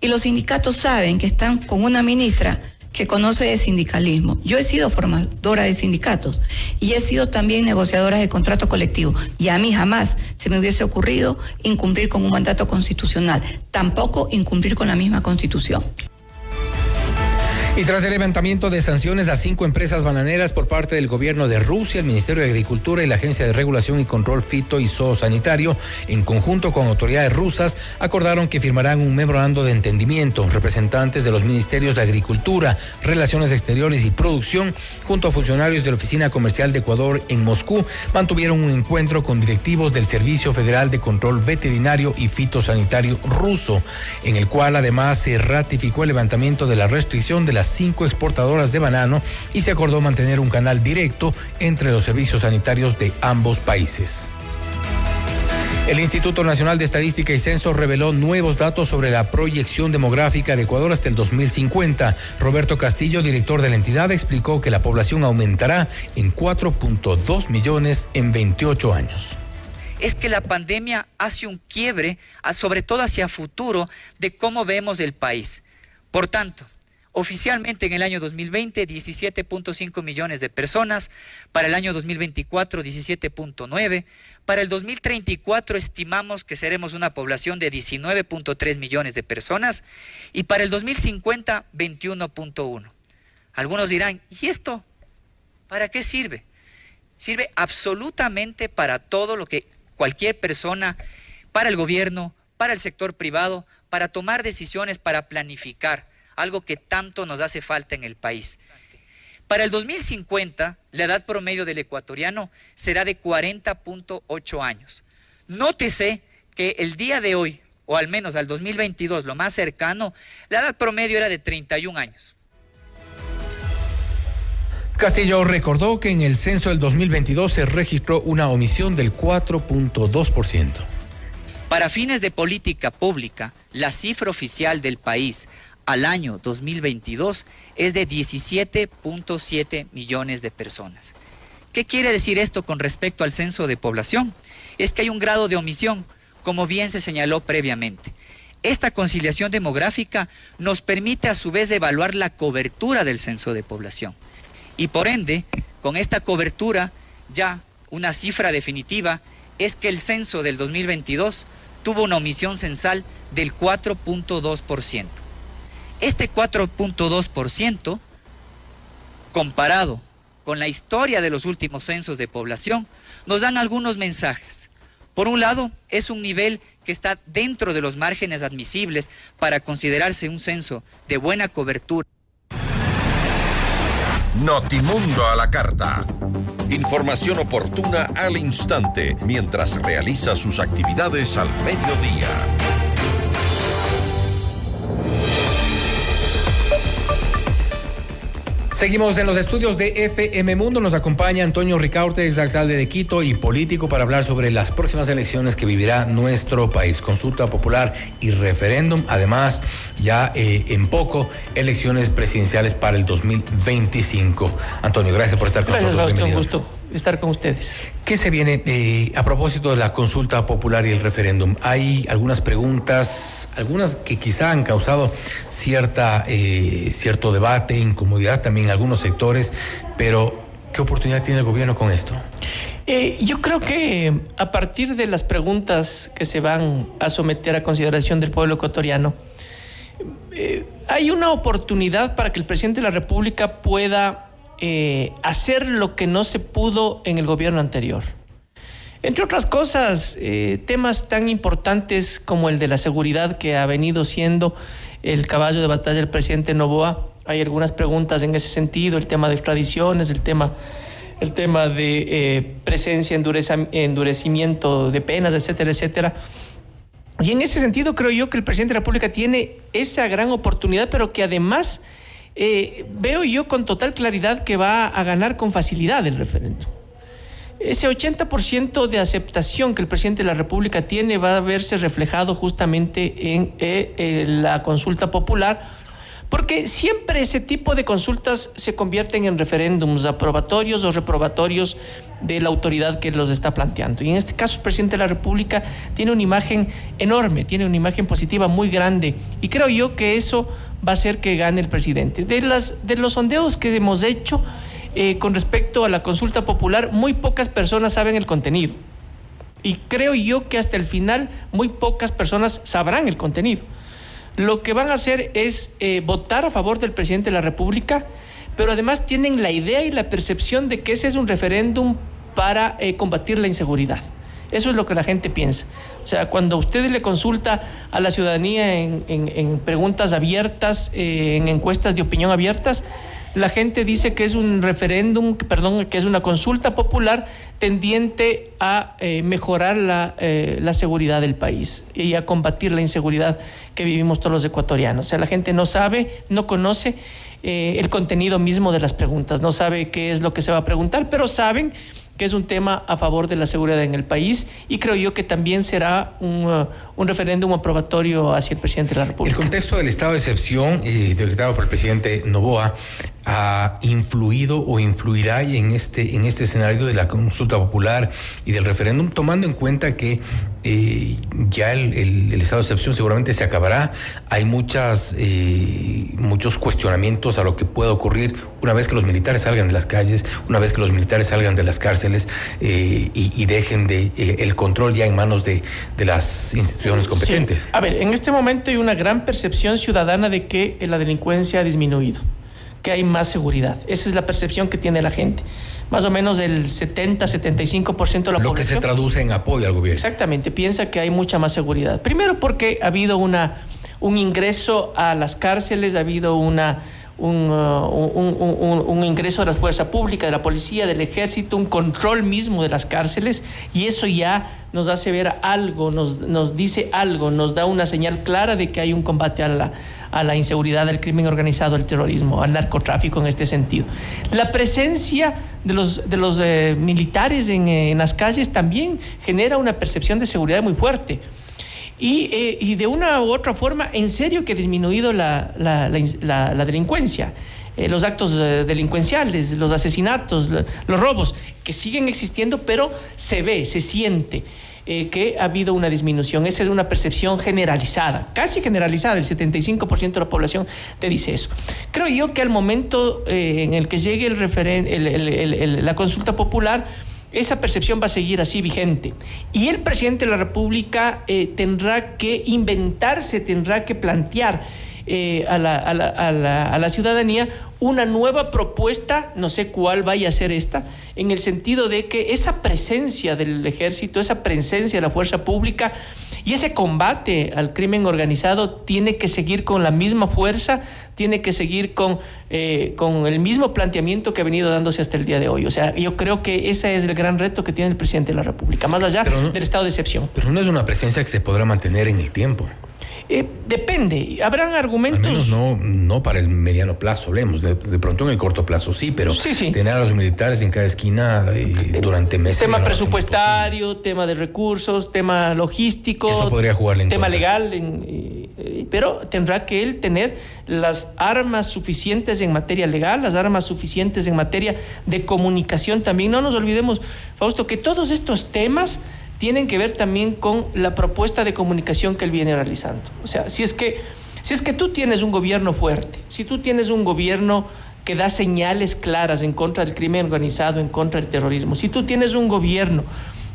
Y los sindicatos saben que están con una ministra que conoce de sindicalismo. Yo he sido formadora de sindicatos y he sido también negociadora de contrato colectivo y a mí jamás se me hubiese ocurrido incumplir con un mandato constitucional, tampoco incumplir con la misma constitución. Y tras el levantamiento de sanciones a cinco empresas bananeras por parte del gobierno de Rusia, el Ministerio de Agricultura y la Agencia de Regulación y Control Fito y Zoosanitario, en conjunto con autoridades rusas, acordaron que firmarán un memorando de entendimiento. Representantes de los Ministerios de Agricultura, Relaciones Exteriores y Producción, junto a funcionarios de la Oficina Comercial de Ecuador en Moscú, mantuvieron un encuentro con directivos del Servicio Federal de Control Veterinario y Fitosanitario ruso, en el cual además se ratificó el levantamiento de la restricción de la cinco exportadoras de banano y se acordó mantener un canal directo entre los servicios sanitarios de ambos países. El Instituto Nacional de Estadística y Censo reveló nuevos datos sobre la proyección demográfica de Ecuador hasta el 2050. Roberto Castillo, director de la entidad, explicó que la población aumentará en 4.2 millones en 28 años. Es que la pandemia hace un quiebre, sobre todo hacia futuro, de cómo vemos el país. Por tanto, Oficialmente en el año 2020 17.5 millones de personas, para el año 2024 17.9, para el 2034 estimamos que seremos una población de 19.3 millones de personas y para el 2050 21.1. Algunos dirán, ¿y esto para qué sirve? Sirve absolutamente para todo lo que cualquier persona, para el gobierno, para el sector privado, para tomar decisiones, para planificar algo que tanto nos hace falta en el país. Para el 2050, la edad promedio del ecuatoriano será de 40.8 años. Nótese que el día de hoy, o al menos al 2022, lo más cercano, la edad promedio era de 31 años. Castillo recordó que en el censo del 2022 se registró una omisión del 4.2%. Para fines de política pública, la cifra oficial del país al año 2022 es de 17.7 millones de personas. ¿Qué quiere decir esto con respecto al censo de población? Es que hay un grado de omisión, como bien se señaló previamente. Esta conciliación demográfica nos permite a su vez evaluar la cobertura del censo de población. Y por ende, con esta cobertura, ya una cifra definitiva es que el censo del 2022 tuvo una omisión censal del 4.2%. Este 4.2%, comparado con la historia de los últimos censos de población, nos dan algunos mensajes. Por un lado, es un nivel que está dentro de los márgenes admisibles para considerarse un censo de buena cobertura. Notimundo a la carta. Información oportuna al instante mientras realiza sus actividades al mediodía. Seguimos en los estudios de FM Mundo. Nos acompaña Antonio Ricaurte, exalcalde de Quito y político, para hablar sobre las próximas elecciones que vivirá nuestro país. Consulta popular y referéndum. Además, ya eh, en poco, elecciones presidenciales para el 2025. Antonio, gracias por estar con gracias, nosotros. Bienvenido. Un gusto estar con ustedes. ¿Qué se viene eh, a propósito de la consulta popular y el referéndum? Hay algunas preguntas, algunas que quizá han causado cierta, eh, cierto debate, incomodidad también en algunos sectores, pero ¿qué oportunidad tiene el gobierno con esto? Eh, yo creo que a partir de las preguntas que se van a someter a consideración del pueblo ecuatoriano, hay una oportunidad para que el presidente de la República pueda eh, hacer lo que no se pudo en el gobierno anterior. Entre otras cosas, eh, temas tan importantes como el de la seguridad que ha venido siendo el caballo de batalla del presidente Novoa. Hay algunas preguntas en ese sentido, el tema de extradiciones, el tema, el tema de eh, presencia, endurecimiento de penas, etcétera, etcétera. Y en ese sentido creo yo que el presidente de la República tiene esa gran oportunidad, pero que además eh, veo yo con total claridad que va a ganar con facilidad el referéndum. Ese 80% de aceptación que el presidente de la República tiene va a verse reflejado justamente en eh, eh, la consulta popular, porque siempre ese tipo de consultas se convierten en referéndums aprobatorios o reprobatorios de la autoridad que los está planteando. Y en este caso el presidente de la República tiene una imagen enorme, tiene una imagen positiva muy grande, y creo yo que eso va a ser que gane el presidente. De, las, de los sondeos que hemos hecho eh, con respecto a la consulta popular, muy pocas personas saben el contenido. Y creo yo que hasta el final muy pocas personas sabrán el contenido. Lo que van a hacer es eh, votar a favor del presidente de la República, pero además tienen la idea y la percepción de que ese es un referéndum para eh, combatir la inseguridad. Eso es lo que la gente piensa. O sea, cuando usted le consulta a la ciudadanía en, preguntas abiertas, eh, en encuestas de opinión abiertas, la gente dice que es un referéndum, perdón, que es una consulta popular tendiente a eh, mejorar la, eh, la, seguridad del país y a combatir la inseguridad que vivimos todos los ecuatorianos. O sea, la gente no sabe, no conoce el contenido mismo de las preguntas, no sabe qué es lo que se va a preguntar, pero saben que es un tema a favor de la seguridad en el país y creo yo que también será un, uh, un referéndum aprobatorio hacia el presidente de la República. El contexto del estado de excepción y decretado por el presidente Novoa ha influido o influirá en este, en este escenario de la consulta popular y del referéndum, tomando en cuenta que eh, ya el, el, estado de excepción seguramente se acabará. Hay muchas, eh, muchos cuestionamientos a lo que pueda ocurrir una vez que los militares salgan de las calles, una vez que los militares salgan de las cárceles eh, y, y, dejen de, el control ya en manos de, de las instituciones competentes. Sí. A ver, en este momento hay una gran percepción ciudadana de que la delincuencia ha disminuido, que hay más seguridad. Esa es la percepción que tiene la gente más o menos el 70-75% de la Lo población. que se traduce en apoyo al gobierno. Exactamente, piensa que hay mucha más seguridad. Primero porque ha habido una, un ingreso a las cárceles, ha habido una, un, uh, ingreso de la fuerza pública, de la policía, del ejército, un control mismo de las cárceles y eso ya nos hace ver algo, nos, nos dice algo, nos da una señal clara de que hay un combate a la, a la inseguridad, al crimen organizado, al terrorismo, al narcotráfico en este sentido. La presencia de los, de los eh, militares en, eh, en, las calles también genera una percepción de seguridad muy fuerte. Y, eh, de una u otra forma, en serio que ha disminuido la, la, delincuencia. Eh, los actos eh, delincuenciales, los asesinatos, los robos, que siguen existiendo, pero se ve, se siente. Eh, que ha habido una disminución. Esa es una percepción generalizada, casi generalizada, el 75% de la población te dice eso. Creo yo que al momento eh, en el que llegue el referen la consulta popular, esa percepción va a seguir así vigente. Y el presidente de la República eh, tendrá que inventarse, tendrá que plantear eh, a, la, a, la, a, la, a, la, ciudadanía una nueva propuesta, no sé cuál vaya a ser esta, en el sentido de que esa presencia del ejército, esa presencia de la fuerza pública y ese combate al crimen organizado tiene que seguir con la misma fuerza, tiene que seguir con, eh, con el mismo planteamiento que ha venido dándose hasta el día de hoy. O sea, yo creo que ese es el gran reto que tiene el presidente de la República, más allá no, del estado de excepción. Pero no es una presencia que se podrá mantener en el tiempo. Eh, depende, habrán argumentos. Al menos no, no para el mediano plazo, hablemos. De, de pronto en el corto plazo sí, pero sí, sí. tener a los militares en cada esquina eh, durante meses. Tema presupuestario, tema de recursos, tema logístico. Eso podría jugarle en Tema contra. legal, en, eh, pero tendrá que él tener las armas suficientes en materia legal, las armas suficientes en materia de comunicación también. No nos olvidemos, Fausto, que todos estos temas tienen que ver también con la propuesta de comunicación que él viene realizando. O sea, si es que, si es que tú tienes un gobierno fuerte, si tú tienes un gobierno que da señales claras en contra del crimen organizado, en contra del terrorismo, si tú tienes un gobierno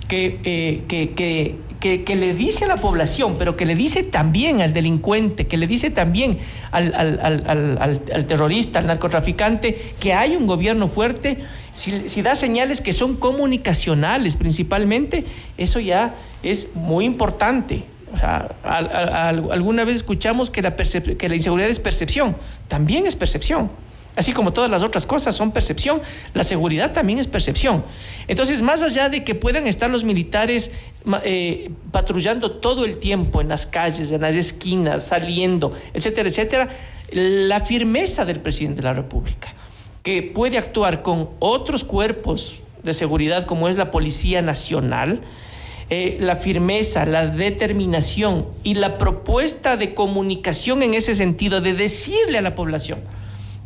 que, eh, que, que, que, le dice a la población, pero que le dice también al delincuente, que le dice también al, al, al terrorista, al narcotraficante, que hay un gobierno fuerte, si, da señales que son comunicacionales principalmente, eso ya es muy importante. O sea, alguna vez escuchamos que la, que la inseguridad es percepción, también es percepción. Así como todas las otras cosas son percepción, la seguridad también es percepción. Entonces, más allá de que puedan estar los militares eh, patrullando todo el tiempo en las calles, en las esquinas, saliendo, etcétera, etcétera, la firmeza del presidente de la República que puede actuar con otros cuerpos de seguridad como es la Policía Nacional, eh, la firmeza, la determinación y la propuesta de comunicación en ese sentido, de decirle a la población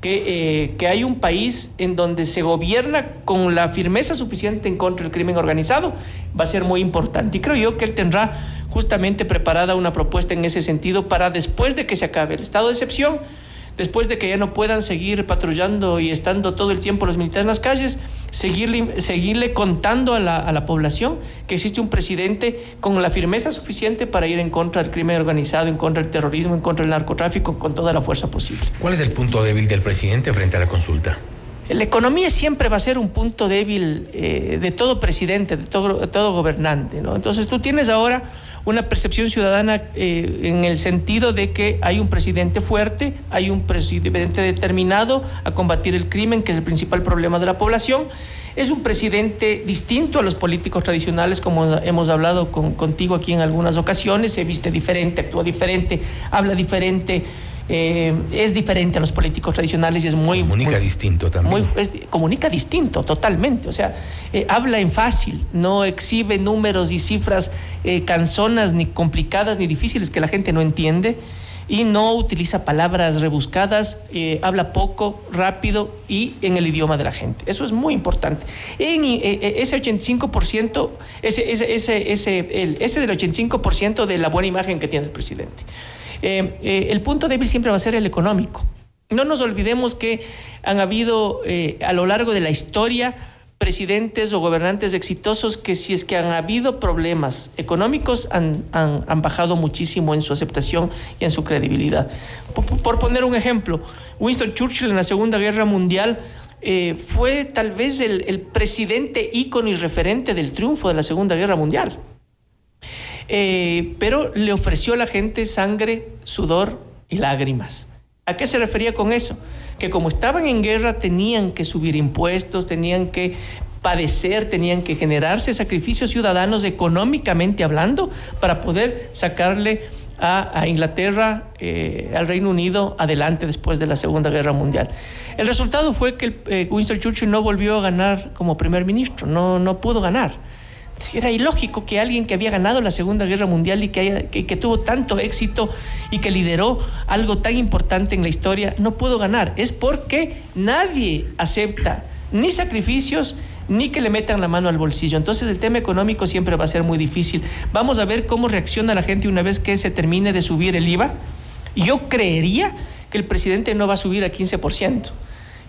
que, eh, que hay un país en donde se gobierna con la firmeza suficiente en contra del crimen organizado, va a ser muy importante. Y creo yo que él tendrá justamente preparada una propuesta en ese sentido para después de que se acabe el estado de excepción, después de que ya no puedan seguir patrullando y estando todo el tiempo los militares en las calles, seguirle, seguirle contando a la, a la, población que existe un presidente con la firmeza suficiente para ir en contra del crimen organizado, en contra del terrorismo, en contra del narcotráfico, con toda la fuerza posible. ¿Cuál es el punto débil del presidente frente a la consulta? La economía siempre va a ser un punto débil eh, de todo presidente, de todo, de todo gobernante. ¿no? Entonces tú tienes ahora una percepción ciudadana eh, en el sentido de que hay un presidente fuerte, hay un presidente determinado a combatir el crimen, que es el principal problema de la población. Es un presidente distinto a los políticos tradicionales, como hemos hablado con, contigo aquí en algunas ocasiones. Se viste diferente, actúa diferente, habla diferente. Eh, es diferente a los políticos tradicionales y es muy... Comunica muy, distinto también. Muy, es, comunica distinto, totalmente. O sea, eh, habla en fácil, no exhibe números y cifras eh, canzonas, ni complicadas, ni difíciles que la gente no entiende. y no utiliza palabras rebuscadas, eh, habla poco, rápido y en el idioma de la gente. Eso es muy importante. En eh, ese 85%, ese, ese, ese, ese, el, ese del 85% de la buena imagen que tiene el presidente. El punto débil siempre va a ser el económico. No nos olvidemos que han habido a lo largo de la historia presidentes o gobernantes exitosos que si es que han habido problemas económicos han, bajado muchísimo en su aceptación y en su credibilidad. Por, poner un ejemplo, Winston Churchill en la Segunda Guerra Mundial eh, fue tal vez el, el, presidente ícono y referente del triunfo de la Segunda Guerra Mundial. Eh, pero le ofreció a la gente sangre, sudor y lágrimas. ¿A qué se refería con eso? que como estaban en guerra tenían que subir impuestos, tenían que padecer, tenían que generarse sacrificios ciudadanos económicamente hablando para poder sacarle a, Inglaterra, eh, al Reino Unido, adelante después de la Segunda Guerra Mundial. El resultado fue que eh, Winston Churchill no volvió a ganar como primer ministro, no, no pudo ganar era ilógico que alguien que había ganado la Segunda Guerra Mundial y que, que, tuvo tanto éxito y que lideró algo tan importante en la historia no pudo ganar. Es porque nadie acepta ni sacrificios ni que le metan la mano al bolsillo. Entonces el tema económico siempre va a ser muy difícil. Vamos a ver cómo reacciona la gente una vez que se termine de subir el IVA. Yo creería que el presidente no va a subir a 15%.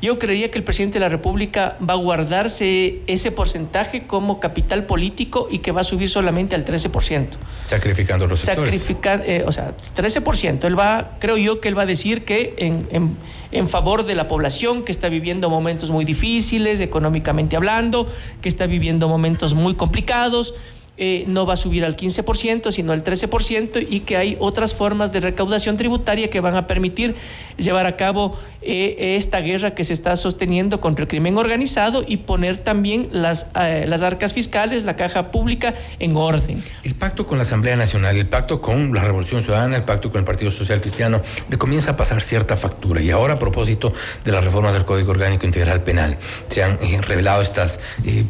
Yo creería que el presidente de la República va a guardarse ese porcentaje como capital político y que va a subir solamente al 13%. Sacrificando los sectores. Sacrificar, eh, o sea, 13%. Él va, creo yo que él va a decir que en, en, en favor de la población que está viviendo momentos muy difíciles, económicamente hablando, que está viviendo momentos muy complicados, eh, no va a subir al 15%, sino al 13%, y que hay otras formas de recaudación tributaria que van a permitir llevar a cabo eh, esta guerra que se está sosteniendo contra el crimen organizado y poner también las, eh, las arcas fiscales, la caja pública en orden. El pacto con la Asamblea Nacional, el pacto con la Revolución Ciudadana, el pacto con el Partido Social Cristiano, le comienza a pasar cierta factura. Y ahora, a propósito de las reformas del Código Orgánico Integral Penal, se han revelado estas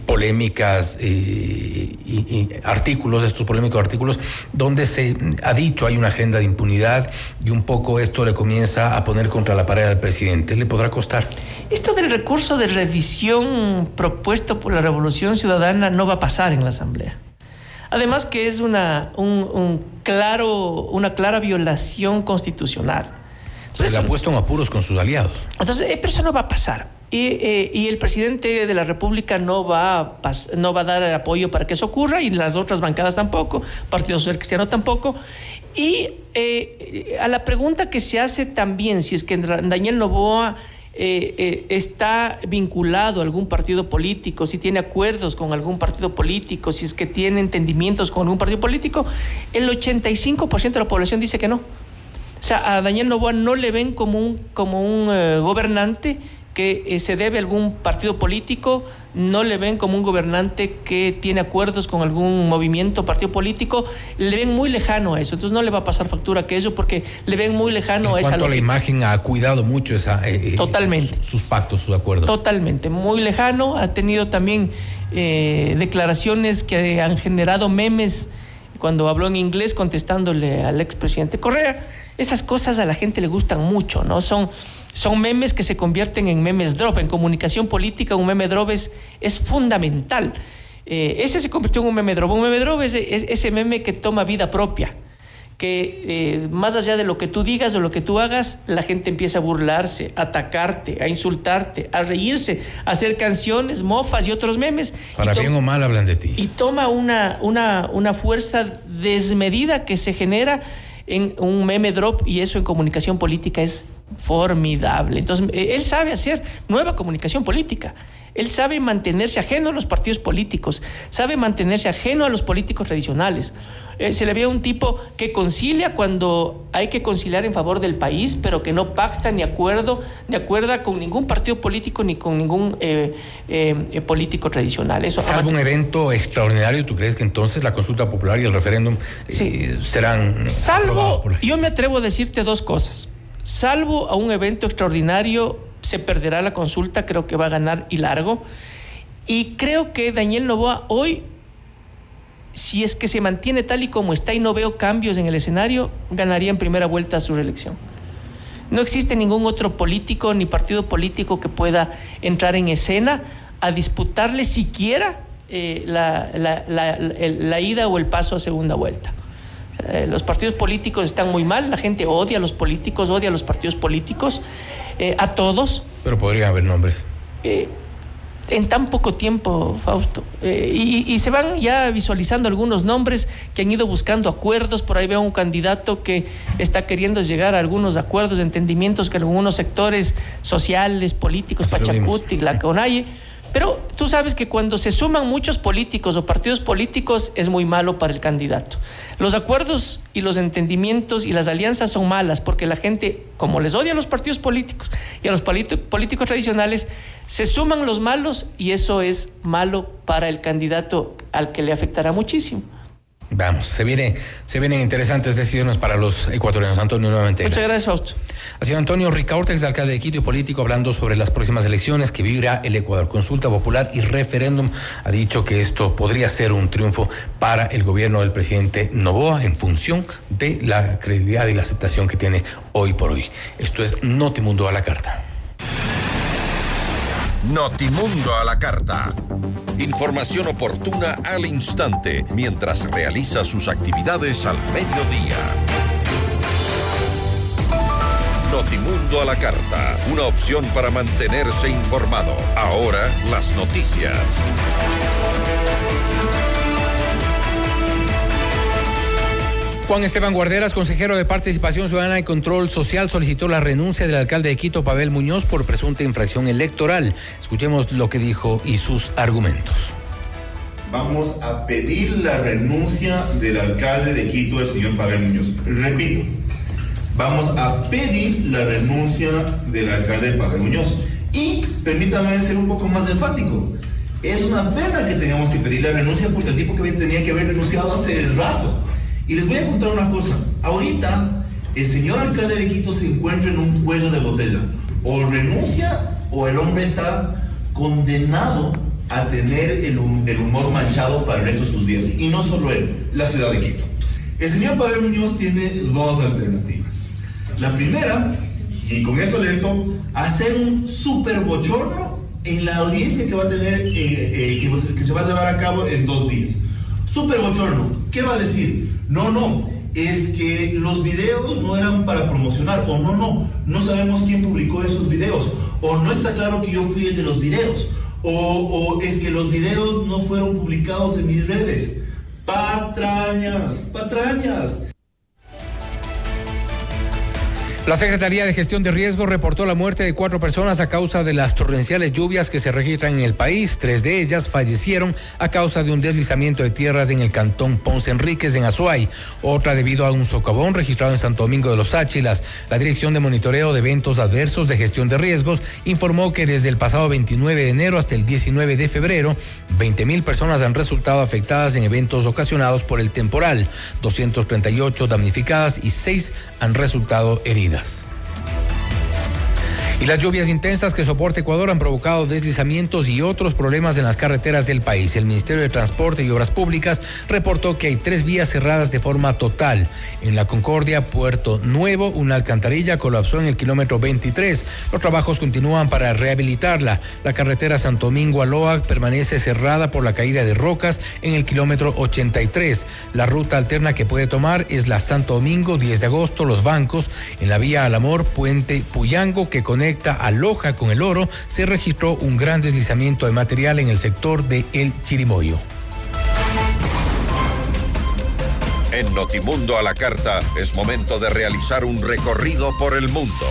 polémicas y artículos, estos polémicos artículos, donde se ha dicho hay una agenda de impunidad y un poco esto le comienza a poner contra la pared al presidente. ¿Le podrá costar? Esto del recurso de revisión propuesto por la Revolución Ciudadana no va a pasar en la Asamblea. Además que es una, un, claro, una clara violación constitucional. Se le ha puesto en apuros con sus aliados. Entonces, eh, pero eso no va a pasar. Eh, y, el presidente de la República no va, a no va a dar apoyo para que eso ocurra y las otras bancadas tampoco, Partido Social Cristiano tampoco. Y eh, a la pregunta que se hace también, si es que Daniel Novoa eh, está vinculado a algún partido político, si tiene acuerdos con algún partido político, si es que tiene entendimientos con algún partido político, el 85% de la población dice que no. O sea, a Daniel Novoa no le ven como un, como un gobernante que eh, se debe a algún partido político, no le ven como un gobernante que tiene acuerdos con algún movimiento, partido político, le ven muy lejano a eso. Entonces no le va a pasar factura que eso porque le ven muy lejano a esa. cuanto a la imagen ha cuidado mucho esa, eh, eh, Totalmente. Sus, pactos, sus acuerdos. Totalmente, muy lejano. Ha tenido también declaraciones que han generado memes cuando habló en inglés contestándole al expresidente Correa. Esas cosas a la gente le gustan mucho, ¿no? Son son memes que se convierten en memes drop. En comunicación política un meme drop es, fundamental. Eh, ese se convirtió en un meme drop. Un meme drop es, ese meme que toma vida propia. Que eh, más allá de lo que tú digas o lo que tú hagas, la gente empieza a burlarse, a atacarte, a insultarte, a reírse, a hacer canciones, mofas y otros memes. Para bien o mal hablan de ti. Y toma una, una, una fuerza desmedida que se genera en un meme drop y eso en comunicación política es formidable. Entonces, eh, él sabe hacer nueva comunicación política. Él sabe mantenerse ajeno a los partidos políticos, sabe mantenerse ajeno a los políticos tradicionales. Eh, se le ve un tipo que concilia cuando hay que conciliar en favor del país, pero que no pacta ni acuerdo, ni acuerda con ningún partido político ni con ningún eh, político tradicional. Eso Salvo un evento extraordinario, ¿tú crees que entonces la consulta popular y el referéndum serán... Salvo, yo me atrevo a decirte dos cosas salvo a un evento extraordinario, se perderá la consulta, creo que va a ganar y largo. Y creo que Daniel Novoa hoy si es que se mantiene tal y como está y no veo cambios en el escenario, ganaría en primera vuelta su reelección. No existe ningún otro político ni partido político que pueda entrar en escena a disputarle siquiera eh, la, la, ida o el paso a segunda vuelta. Eh, los partidos políticos están muy mal, la gente odia a los políticos, odia a los partidos políticos, eh, a todos. Pero podría haber nombres en tan poco tiempo, Fausto. Eh, y, se van ya visualizando algunos nombres que han ido buscando acuerdos. Por ahí veo un candidato que está queriendo llegar a algunos acuerdos, entendimientos que algunos sectores sociales, políticos, Pachacuti, la pero tú sabes que cuando se suman muchos políticos o partidos políticos es muy malo para el candidato. Los acuerdos y los entendimientos y las alianzas son malas porque la gente, como les odia a los partidos políticos y a los políticos tradicionales, se suman los malos y eso es malo para el candidato al que le afectará muchísimo. Vamos, se, viene, se vienen interesantes decisiones para los ecuatorianos. Antonio, nuevamente. Muchas gracias, Fausto. Ha sido Antonio Ricaurtex, alcalde de Quito y político, hablando sobre las próximas elecciones que vivirá el Ecuador. Consulta popular y referéndum. Ha dicho que esto podría ser un triunfo para el gobierno del presidente Novoa en función de la credibilidad y la aceptación que tiene hoy por hoy. Esto es Notimundo a la carta. Notimundo a la carta. Información oportuna al instante mientras realiza sus actividades al mediodía. Notimundo a la carta, una opción para mantenerse informado. Ahora las noticias. Juan Esteban Guarderas, consejero de Participación Ciudadana y Control Social, solicitó la renuncia del alcalde de Quito, Pavel Muñoz, por presunta infracción electoral. Escuchemos lo que dijo y sus argumentos. Vamos a pedir la renuncia del alcalde de Quito, el señor Pavel Muñoz. Repito, vamos a pedir la renuncia del alcalde Pavel Muñoz. Y permítame ser un poco más enfático. Es una pena que tengamos que pedir la renuncia porque el tipo que tenía que haber renunciado hace rato. Y les voy a contar una cosa. Ahorita el señor alcalde de Quito se encuentra en un cuello de botella. O renuncia o el hombre está condenado a tener el, humor manchado para el resto de sus días. Y no solo él, la ciudad de Quito. El señor Pavel Muñoz tiene dos alternativas. La primera, y con eso alerto, hacer un super bochorno en la audiencia que va a tener, eh, eh, que se va a llevar a cabo en dos días. Super bochorno. ¿Qué va a decir? No, no, es que los videos no eran para promocionar, o no, no, no sabemos quién publicó esos videos, o no está claro que yo fui el de los videos, o, o es que los videos no fueron publicados en mis redes. Patrañas, patrañas. La Secretaría de Gestión de Riesgos reportó la muerte de cuatro personas a causa de las torrenciales lluvias que se registran en el país. Tres de ellas fallecieron a causa de un deslizamiento de tierras en el cantón Ponce Enríquez, en Azuay. Otra debido a un socavón registrado en Santo Domingo de los Áchilas. La Dirección de Monitoreo de Eventos Adversos de Gestión de Riesgos informó que desde el pasado 29 de enero hasta el 19 de febrero, 20 mil personas han resultado afectadas en eventos ocasionados por el temporal, 238 damnificadas y 6 han resultado heridas vidas. Y las lluvias intensas que soporta Ecuador han provocado deslizamientos y otros problemas en las carreteras del país. El Ministerio de Transporte y Obras Públicas reportó que hay tres vías cerradas de forma total. En la Concordia, Puerto Nuevo, una alcantarilla colapsó en el kilómetro 23. Los trabajos continúan para rehabilitarla. La carretera Santo Domingo Aloa permanece cerrada por la caída de rocas en el kilómetro 83. La ruta alterna que puede tomar es la Santo Domingo, 10 de agosto, Los Bancos. En la vía Al Amor, Puente Puyango, que conecta a Loja con el oro, se registró un gran deslizamiento de material en el sector de El Chirimoyo. En Notimundo a la Carta es momento de realizar un recorrido por el mundo.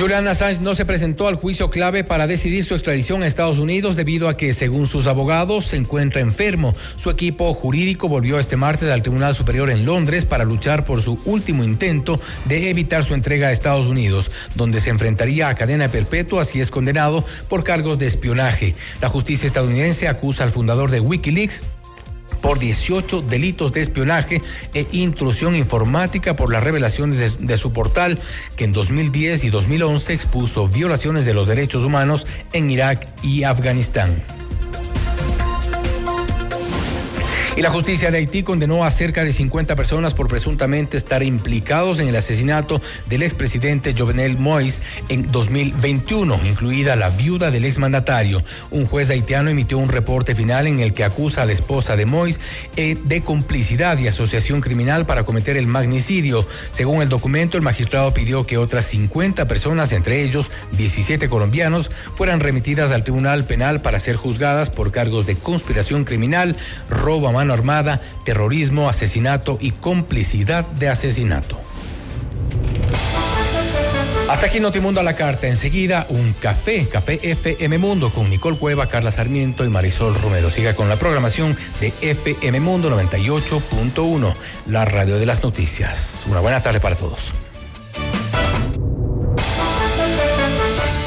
Julian Assange no se presentó al juicio clave para decidir su extradición a Estados Unidos debido a que, según sus abogados, se encuentra enfermo. Su equipo jurídico volvió este martes al Tribunal Superior en Londres para luchar por su último intento de evitar su entrega a Estados Unidos, donde se enfrentaría a cadena perpetua si es condenado por cargos de espionaje. La justicia estadounidense acusa al fundador de Wikileaks por 18 delitos de espionaje e intrusión informática por las revelaciones de, su portal que en 2010 y 2011 expuso violaciones de los derechos humanos en Irak y Afganistán. Y la justicia de Haití condenó a cerca de 50 personas por presuntamente estar implicados en el asesinato del expresidente Jovenel Moïse en 2021, incluida la viuda del exmandatario. Un juez haitiano emitió un reporte final en el que acusa a la esposa de Moïse eh, de complicidad y asociación criminal para cometer el magnicidio. Según el documento, el magistrado pidió que otras 50 personas, entre ellos 17 colombianos, fueran remitidas al Tribunal Penal para ser juzgadas por cargos de conspiración criminal, robo a mano armada, terrorismo, asesinato y complicidad de asesinato. Hasta aquí Notimundo a la carta. Enseguida un café, Café FM Mundo con Nicole Cueva, Carla Sarmiento y Marisol Romero. Siga con la programación de FM Mundo 98.1, la radio de las noticias. Una buena tarde para todos.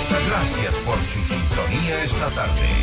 Gracias por su sintonía esta tarde.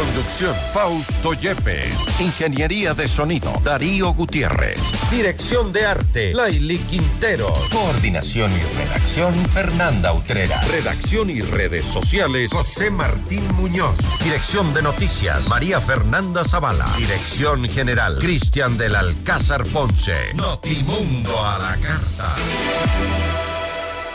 Conducción Fausto Yepes. Ingeniería de sonido Darío Gutiérrez. Dirección de arte Laili Quintero. Coordinación y redacción Fernanda Utrera. Redacción y redes sociales José Martín Muñoz. Dirección de noticias María Fernanda Zavala. Dirección general Cristian del Alcázar Ponce. Notimundo a la carta.